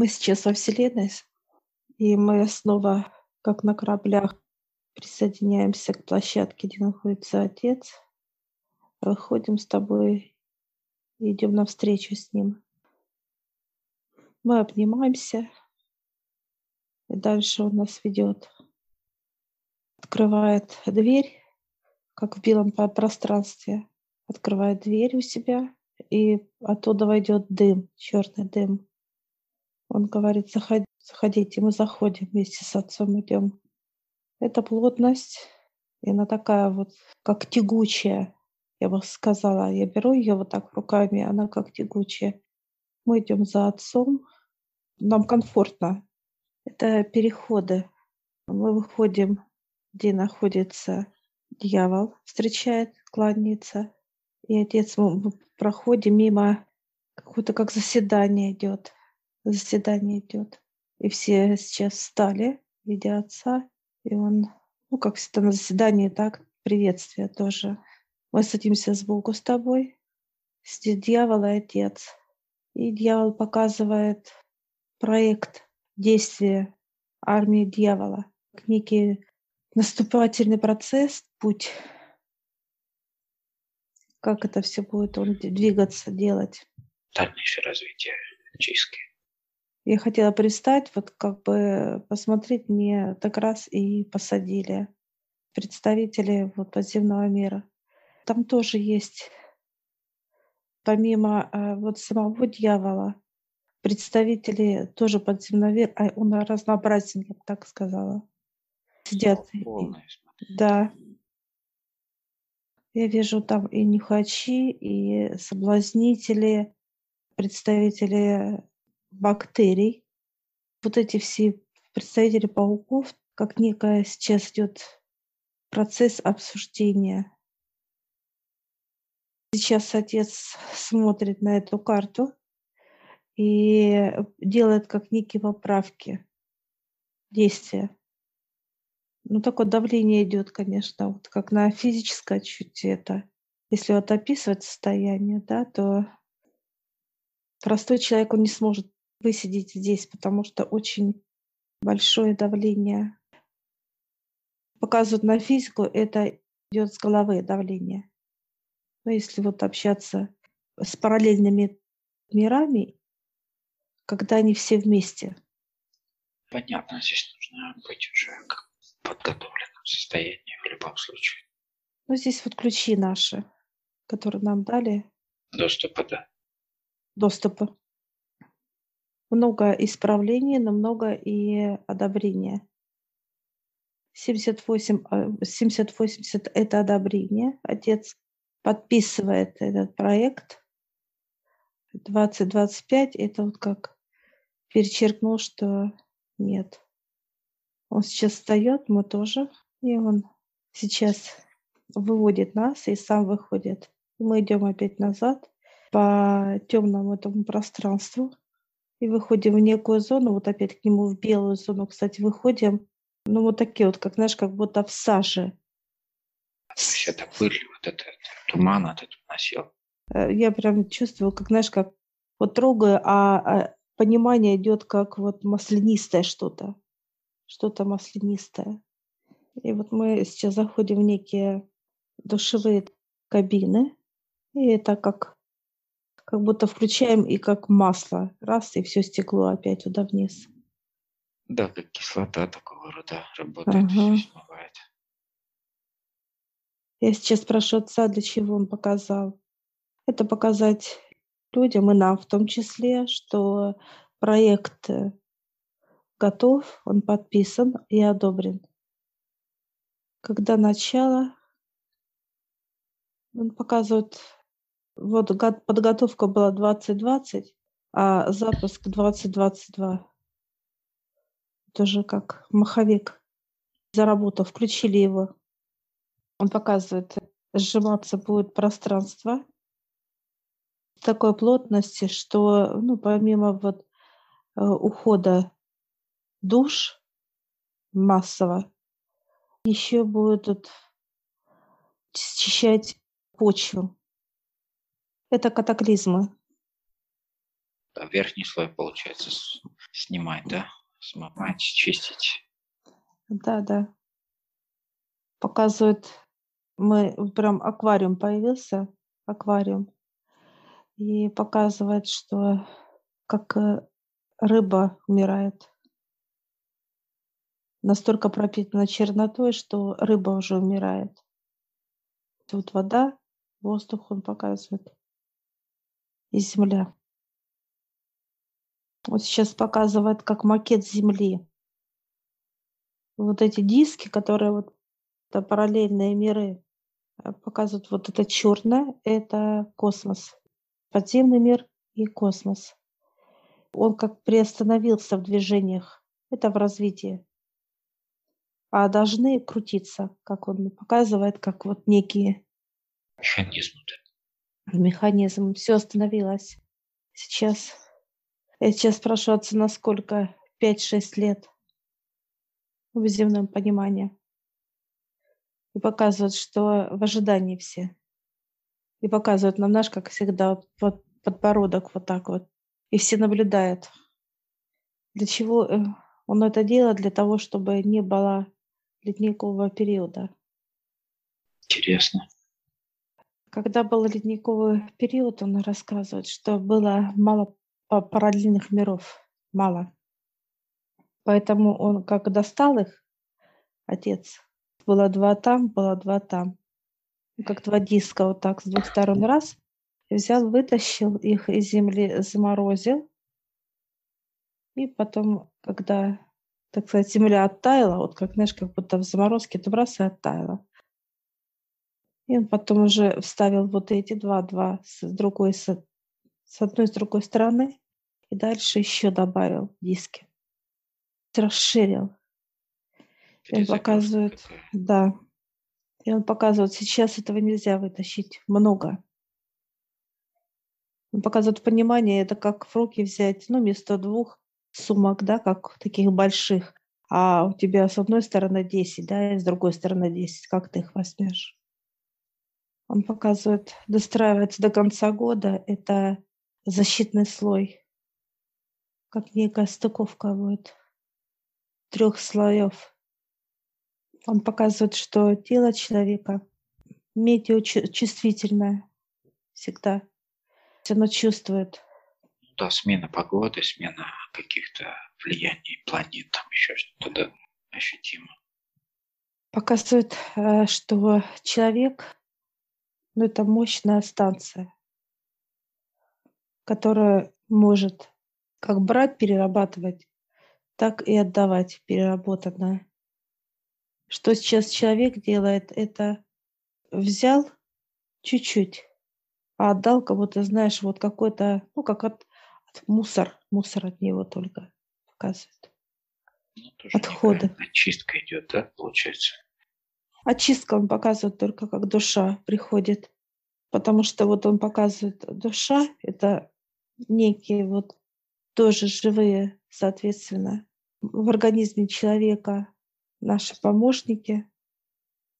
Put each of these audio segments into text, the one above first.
Мы сейчас во Вселенной, и мы снова, как на кораблях, присоединяемся к площадке, где находится Отец. Выходим с тобой, идем навстречу с Ним. Мы обнимаемся, и дальше Он нас ведет. Открывает дверь, как в белом пространстве. Открывает дверь у себя, и оттуда войдет дым, черный дым. Он говорит, заходи, заходите, мы заходим вместе с отцом идем. Это плотность, и она такая вот, как тягучая, я бы сказала. Я беру ее вот так руками, она как тягучая. Мы идем за отцом, нам комфортно. Это переходы. Мы выходим, где находится дьявол, встречает, кланяется. И отец, мы проходим мимо, какое-то как заседание идет заседание идет. И все сейчас встали, видя отца, и он, ну, как всегда на заседании, так, приветствие тоже. Мы садимся сбоку с тобой, сидит дьявол и отец. И дьявол показывает проект действия армии дьявола, некий наступательный процесс, путь, как это все будет он двигаться, делать. Дальнейшее развитие чистки. Я хотела пристать, вот как бы посмотреть, мне так раз и посадили представители вот подземного мира. Там тоже есть, помимо э, вот самого дьявола, представители тоже подземного мира, а он разнообразен, я бы так сказала. Сидят. Полное, да. Я вижу там и нюхачи, и соблазнители, представители бактерий. Вот эти все представители пауков, как некая сейчас идет процесс обсуждения. Сейчас отец смотрит на эту карту и делает как некие поправки, действия. Ну, такое давление идет, конечно, вот как на физическое чуть это. Если вот описывать состояние, да, то простой человек, он не сможет высидеть здесь, потому что очень большое давление. Показывают на физику, это идет с головы давление. Но если вот общаться с параллельными мирами, когда они все вместе. Понятно, здесь нужно быть уже в подготовленном состоянии в любом случае. Ну, здесь вот ключи наши, которые нам дали. Доступа, да. Доступа много исправлений, но много и одобрения. 70-80 э, – это одобрение. Отец подписывает этот проект. 20-25 – это вот как перечеркнул, что нет. Он сейчас встает, мы тоже, и он сейчас выводит нас и сам выходит. Мы идем опять назад по темному этому пространству, и выходим в некую зону, вот опять к нему в белую зону, кстати, выходим, ну вот такие вот, как, знаешь, как будто в саже. Это пыль, вот это, туман этот носил. Э, я прям чувствую, как, знаешь, как вот трогаю, а, а понимание идет как вот маслянистое что-то, что-то маслянистое. И вот мы сейчас заходим в некие душевые кабины, и это как как будто включаем и как масло. Раз, и все стекло опять туда вниз. Да, как кислота такого рода работает, ага. все смывает. Я сейчас прошу отца, для чего он показал. Это показать людям и нам в том числе, что проект э, готов, он подписан и одобрен. Когда начало, он показывает вот подготовка была 2020, а запуск 2022. Тоже как маховик заработал, включили его. Он показывает, сжиматься будет пространство такой плотности, что ну, помимо вот э, ухода душ массово, еще будут счищать почву это катаклизмы. верхний слой, получается, снимать, да? Смывать, чистить. Да, да. Показывает, мы прям аквариум появился, аквариум, и показывает, что как э, рыба умирает. Настолько пропитана чернотой, что рыба уже умирает. Тут вода, воздух он показывает и земля. Вот сейчас показывает как макет Земли. Вот эти диски, которые вот это параллельные миры, э, показывают вот это черное, это космос. Подземный мир и космос. Он как приостановился в движениях. Это в развитии. А должны крутиться, как он показывает, как вот некие механизмы. Механизм. Все остановилось. Сейчас я сейчас спрашиваю отца, насколько? 5-6 лет в земном понимании. И показывают, что в ожидании все. И показывают нам наш, как всегда, вот подбородок вот так вот. И все наблюдают. Для чего э, он это делает? Для того, чтобы не было ледникового периода. Интересно. Когда был ледниковый период, он рассказывает, что было мало параллельных миров мало. Поэтому он как достал их, отец, было два там, было два там. Как два диска вот так с двух сторон раз. Взял, вытащил их из земли, заморозил. И потом, когда, так сказать, земля оттаяла, вот как, знаешь, как будто в заморозке, то раз и оттаяла. И он потом уже вставил вот эти два-два с другой, с, с одной и с другой стороны. И дальше еще добавил диски. Расширил. И он показывает, да. И он показывает, сейчас этого нельзя вытащить. Много. Он показывает понимание, это как в руки взять, ну, вместо двух сумок, да, как таких больших, а у тебя с одной стороны 10, да, и с другой стороны 10. Как ты их возьмешь? Он показывает, достраивается до конца года, это защитный слой как некая стыковка будет трех слоев. Он показывает, что тело человека метеочувствительное всегда. Оно чувствует. Да, смена погоды, смена каких-то влияний планет, там еще что-то да, ощутимо. Показывает, э, что человек, ну, это мощная станция, которая может как брать, перерабатывать, так и отдавать переработанное. Что сейчас человек делает, это взял чуть-чуть, а отдал кому-то, знаешь, вот какой-то, ну, как от, от мусор, мусор от него только показывает. Ну, Отходы. Очистка идет, да, получается? Очистка он показывает только, как душа приходит. Потому что вот он показывает, душа — это некие вот тоже живые, соответственно, в организме человека наши помощники,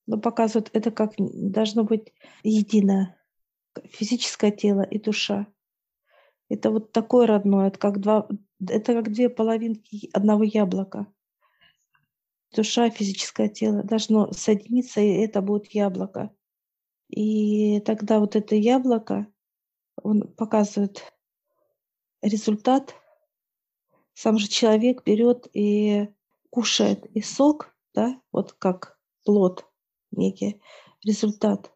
но показывают это как должно быть единое физическое тело и душа. Это вот такое родное, это как, два, это как две половинки одного яблока. Душа физическое тело должно соединиться, и это будет яблоко. И тогда вот это яблоко, он показывает результат сам же человек берет и кушает и сок, да, вот как плод некий, результат.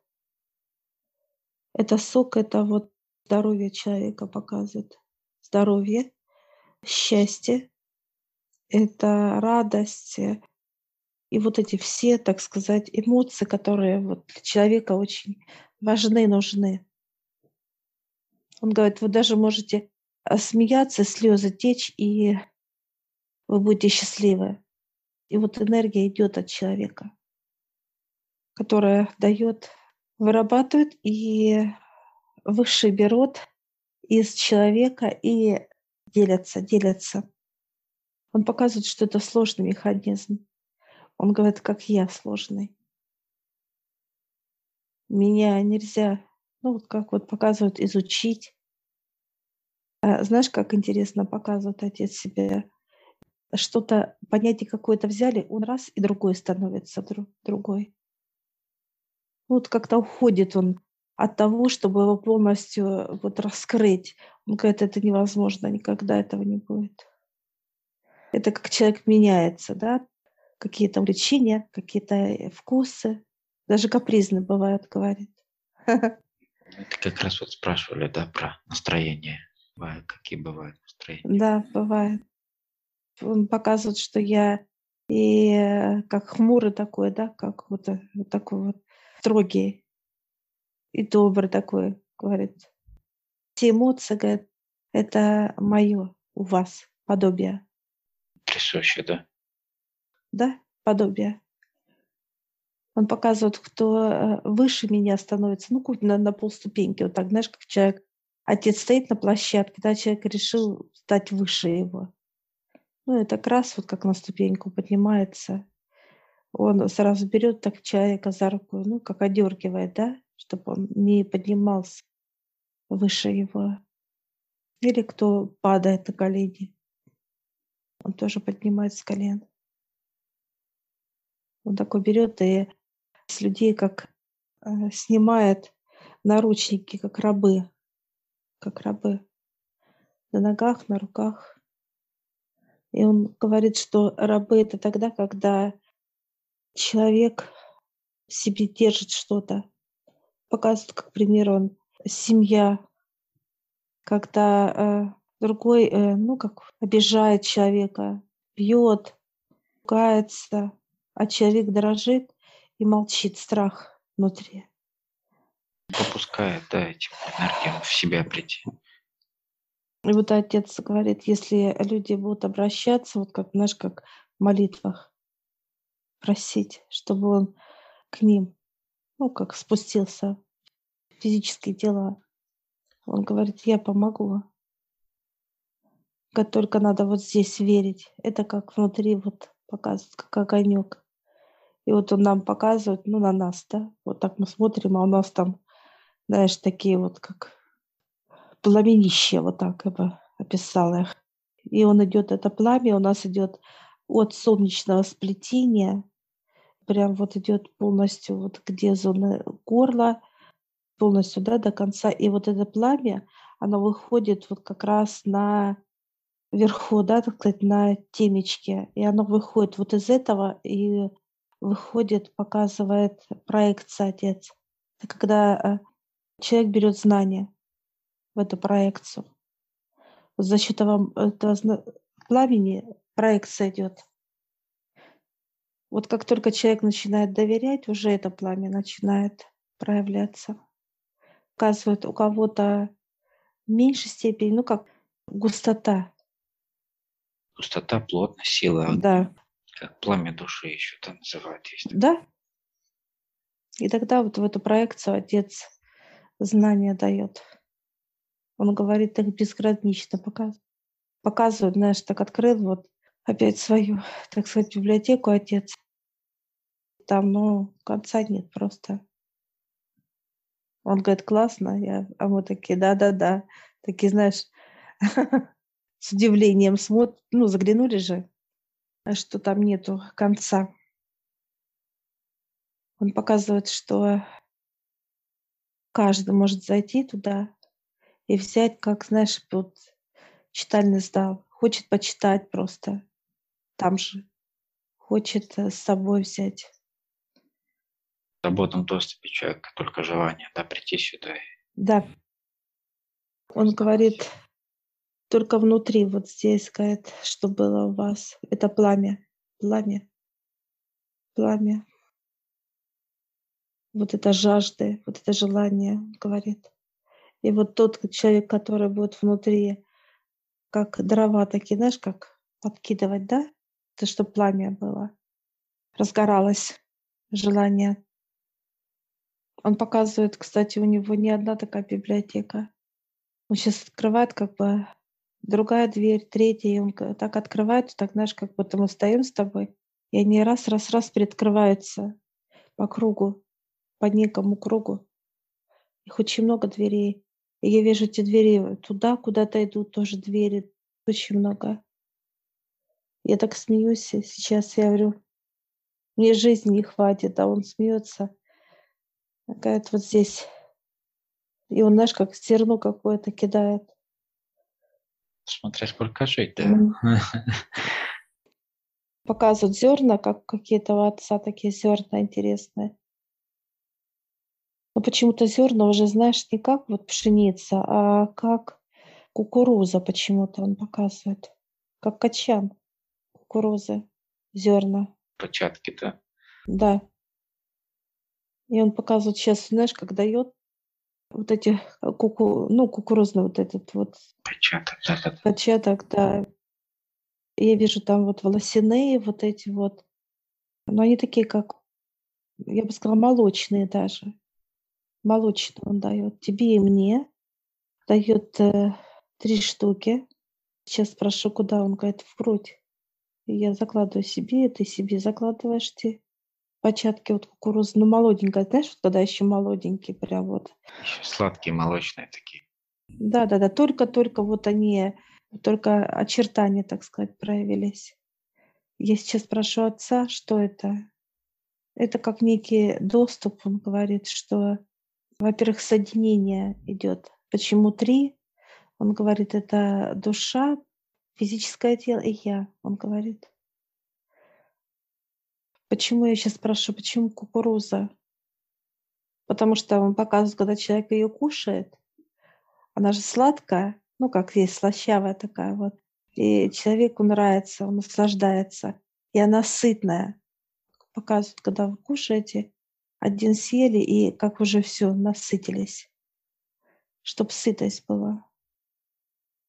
Это сок, это вот здоровье человека показывает. Здоровье, счастье, это радость, и вот эти все, так сказать, эмоции, которые вот для человека очень важны, нужны. Он говорит, вы даже можете а, смеяться, слезы течь, и вы будете счастливы. И вот энергия идет от человека, которая дает, вырабатывает, и высший берут из человека и делятся, делятся. Он показывает, что это сложный механизм. Он говорит, как я сложный. Меня нельзя, ну вот как вот показывают, изучить, А, знаешь, как интересно показывает отец себе? Что-то, понятие какое-то взяли, он раз и другой становится, друг, другой. Вот как-то уходит он от того, чтобы его полностью вот раскрыть. Он говорит, это невозможно, никогда этого не будет. Это как человек меняется, да, какие-то увлечения, какие-то э, вкусы, даже капризны бывают, говорит. Это как раз вот спрашивали, да, про настроение. Какие бывают настроения? Да, бывает. Он показывает, что я и э, как хмурый такой, да, как вот, э, вот такой вот строгий и добрый такой, говорит. Все эмоции, говорит, это мое у вас подобие. Присуще, да? Да, подобие. Он показывает, кто э, выше меня становится, ну, на, на полступеньки, вот так, знаешь, как человек, отец стоит на площадке, да, человек решил стать выше его. Ну, это как раз вот как на ступеньку поднимается. Он сразу берет так человека за руку, ну, как одергивает, да, чтобы он не поднимался выше его. Или кто падает на колени, он тоже поднимается с колен. Он такой берет и с людей как э, снимает наручники, как рабы, как рабы на ногах, на руках. И он говорит, что рабы это тогда, когда человек в себе держит что-то. Показывает, как пример, он семья, когда э, другой, э, ну, как обижает человека, бьет, ругается, а человек дрожит и молчит страх внутри. Попускает, да, этим энергиям в себя прийти. И вот отец говорит, если люди будут обращаться, вот как, знаешь, как в молитвах, просить, чтобы он к ним, ну, как спустился в физические дела. Он говорит, я помогу. Только надо вот здесь верить. Это как внутри вот показывает, как огонек. И вот он нам показывает, ну, на нас, да, вот так мы смотрим, а у нас там, знаешь, такие вот как пламенище, вот так я бы описала их. И он идет, это пламя у нас идет от солнечного сплетения, прям вот идет полностью вот где зона горла, полностью, да, до конца. И вот это пламя, оно выходит вот как раз на верху, да, так сказать, на темечке. И оно выходит вот из этого и выходит, показывает проекция отец. Это когда э, человек берет знания в эту проекцию. За счет этого, этого пламени проекция идет. Вот как только человек начинает доверять, уже это пламя начинает проявляться. Показывает у кого-то в меньшей степени, ну как густота. Густота, плотность, сила. Да. Как пламя души еще там называют. Есть. Да. И тогда вот в эту проекцию отец знания дает. Он говорит так безгранично, показывает. Показывает, знаешь, так открыл вот опять свою, так сказать, библиотеку отец. Там, ну, конца нет просто. Он говорит, классно, я, а мы такие, да-да-да. Такие, знаешь, с удивлением смотрят, ну, заглянули же что там нету конца. Он показывает, что каждый может зайти туда и взять, как, знаешь, вот читальный сдал. Хочет почитать просто там же. Хочет э, с собой взять. В свободном доступе человека только желание, да, прийти сюда. Да. Он говорит, только внутри, вот здесь, сказать, что было у вас. Это пламя, пламя, пламя. Вот это жажды, вот это желание, говорит. И вот тот человек, который будет внутри, как дрова такие, знаешь, как подкидывать, да? Это чтобы пламя было, разгоралось желание. Он показывает, кстати, у него не одна такая библиотека. Он сейчас открывает как бы другая дверь, третья, и он так открывается, так, знаешь, как будто мы стоим с тобой, и они раз, раз, раз приоткрываются по кругу, по некому кругу. Их очень много дверей. И я вижу эти двери туда, куда-то идут тоже двери, очень много. Я так смеюсь сейчас, я говорю, мне жизни не хватит, а он смеется. Говорит, вот здесь. И он, знаешь, как зерно какое-то кидает. Смотря сколько жить, да. Показывают зерна, как какие-то у отца такие зерна интересные. Но почему-то зерна уже, знаешь, не как вот пшеница, а как кукуруза почему-то он показывает. Как качан кукурузы, зерна. Початки-то. Да. И он показывает сейчас, знаешь, как дает вот эти куку, ну, кукурузный вот этот вот початок, да, да. да. Я вижу там вот волосяные вот эти вот, но они такие, как, я бы сказала, молочные даже. Молочные он дает тебе и мне. Дает э, три штуки. Сейчас спрошу, куда он говорит, в грудь. И я закладываю себе, ты себе закладываешь ты початки вот кукурузы, ну, молоденькая, знаешь, вот когда еще молоденькие прям вот. Еще сладкие, молочные такие. Да-да-да, только-только вот они, только очертания, так сказать, проявились. Я сейчас прошу отца, что это? Это как некий доступ, он говорит, что, во-первых, соединение идет. Почему три? Он говорит, это душа, физическое тело и я, он говорит. Почему я сейчас спрашиваю, почему кукуруза? Потому что он показывает, когда человек ее кушает, она же сладкая, ну, как есть, слащавая такая вот. И человеку нравится, он наслаждается. И она сытная. Показывают, когда вы кушаете, один съели, и как уже все, насытились. Чтобы сытость была.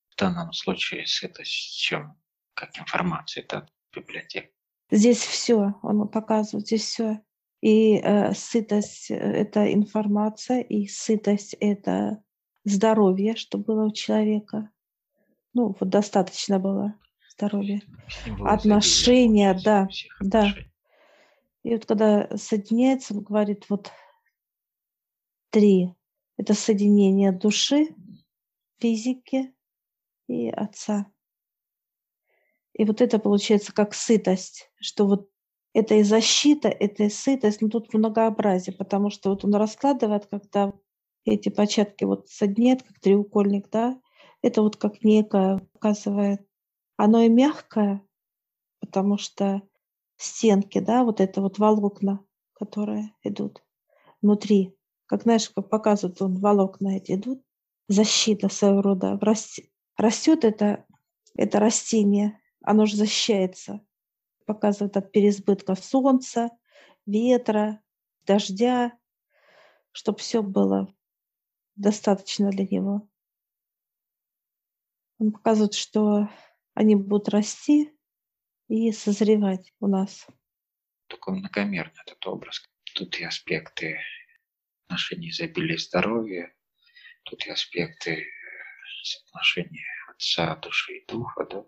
В данном случае сытость чем? Как информация, это библиотека. Здесь все, он показывает, здесь все. И э, сытость э, – это информация, и сытость – это здоровье, что было у человека. Ну, вот достаточно было здоровья. Отношения, да, да. И вот когда соединяется, он говорит, вот три – это соединение души, физики и отца. И вот это получается как сытость, что вот это и защита, это и сытость, но тут многообразие, потому что вот он раскладывает, когда эти початки вот соединяет, как треугольник, да, это вот как некое показывает. Оно и мягкое, потому что стенки, да, вот это вот волокна, которые идут внутри, как знаешь, как показывают, он волокна эти идут, защита своего рода. Растет это, это растение, оно же защищается, показывает от переизбытка солнца, ветра, дождя, чтобы все было достаточно для него. Он показывает, что они будут расти и созревать у нас. Такой многомерный этот образ. Тут и аспекты отношений изобилия здоровья, тут и аспекты э, соотношения отца, души и духа, да,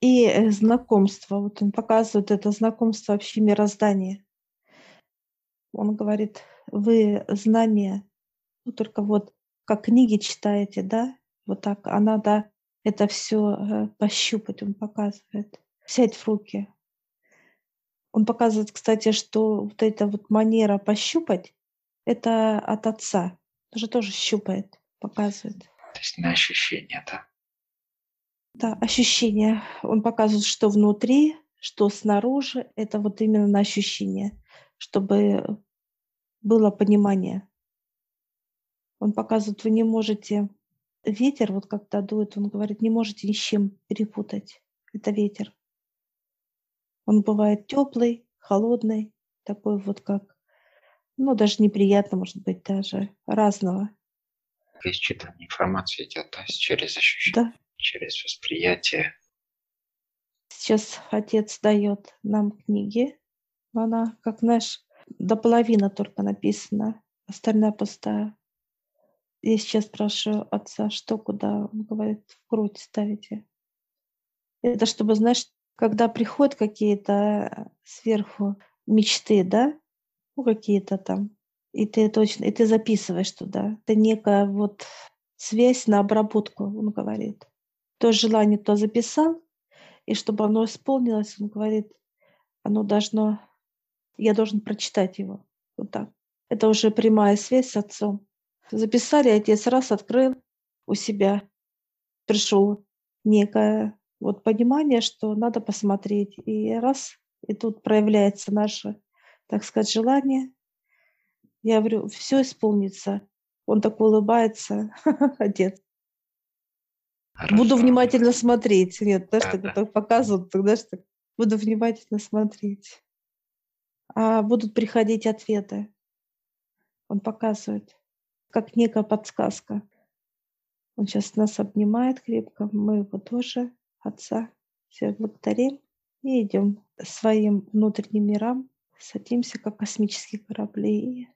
и э, знакомство. Вот он показывает это знакомство вообще мироздания. Он говорит, вы знания, ну только вот как книги читаете, да, вот так, а надо это все э, пощупать, он показывает, взять в руки. Он показывает, кстати, что вот эта вот манера пощупать, это от отца. Он же тоже щупает, показывает. То есть на ощущение, да? Да, ощущение. Он показывает, что внутри, что снаружи. Это вот именно на ощущение, чтобы было понимание. Он показывает, вы не можете... Ветер, вот когда дует, он говорит, не можете ни с чем перепутать. Это ветер. Он бывает теплый, холодный, такой вот как, ну, даже неприятно, может быть, даже разного. Пересчитывание информации идет да, через ощущение. Да, через восприятие. Сейчас отец дает нам книги, она, как знаешь, до половины только написана, остальная пустая. Я сейчас спрашиваю отца, что куда? Он говорит, в грудь ставите. Это чтобы, знаешь, когда приходят какие-то сверху мечты, да, ну какие-то там, и ты точно, и ты записываешь туда. Это некая вот связь на обработку, он говорит. То желание то записал, и чтобы оно исполнилось, он говорит, оно должно, я должен прочитать его. Вот так. Это уже прямая связь с отцом. Записали, отец раз открыл у себя, пришел некое вот понимание, что надо посмотреть. И раз, и тут проявляется наше, так сказать, желание. Я говорю, все исполнится. Он так улыбается, отец. Хорошо. Буду внимательно смотреть. Нет, знаешь, да, так, да. показывают, тогда что буду внимательно смотреть. А будут приходить ответы. Он показывает, как некая подсказка. Он сейчас нас обнимает крепко, мы его тоже, отца. Все благодарим и идем своим внутренним мирам, садимся, как космические корабли,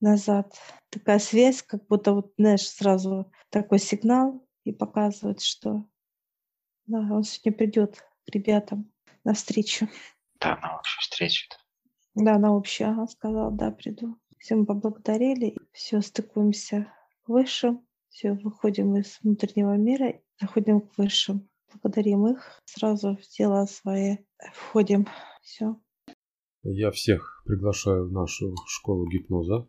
назад. Такая связь, как будто вот, знаешь, сразу такой сигнал и показывает, что да, он сегодня придет к ребятам на встречу. Да, на общую встречу. Да, на общую, ага, сказал, да, приду. Все мы поблагодарили, все, стыкуемся к высшим, все, выходим из внутреннего мира, заходим к высшим. Благодарим их, сразу в тело свое входим. Все. Я всех приглашаю в нашу школу гипноза.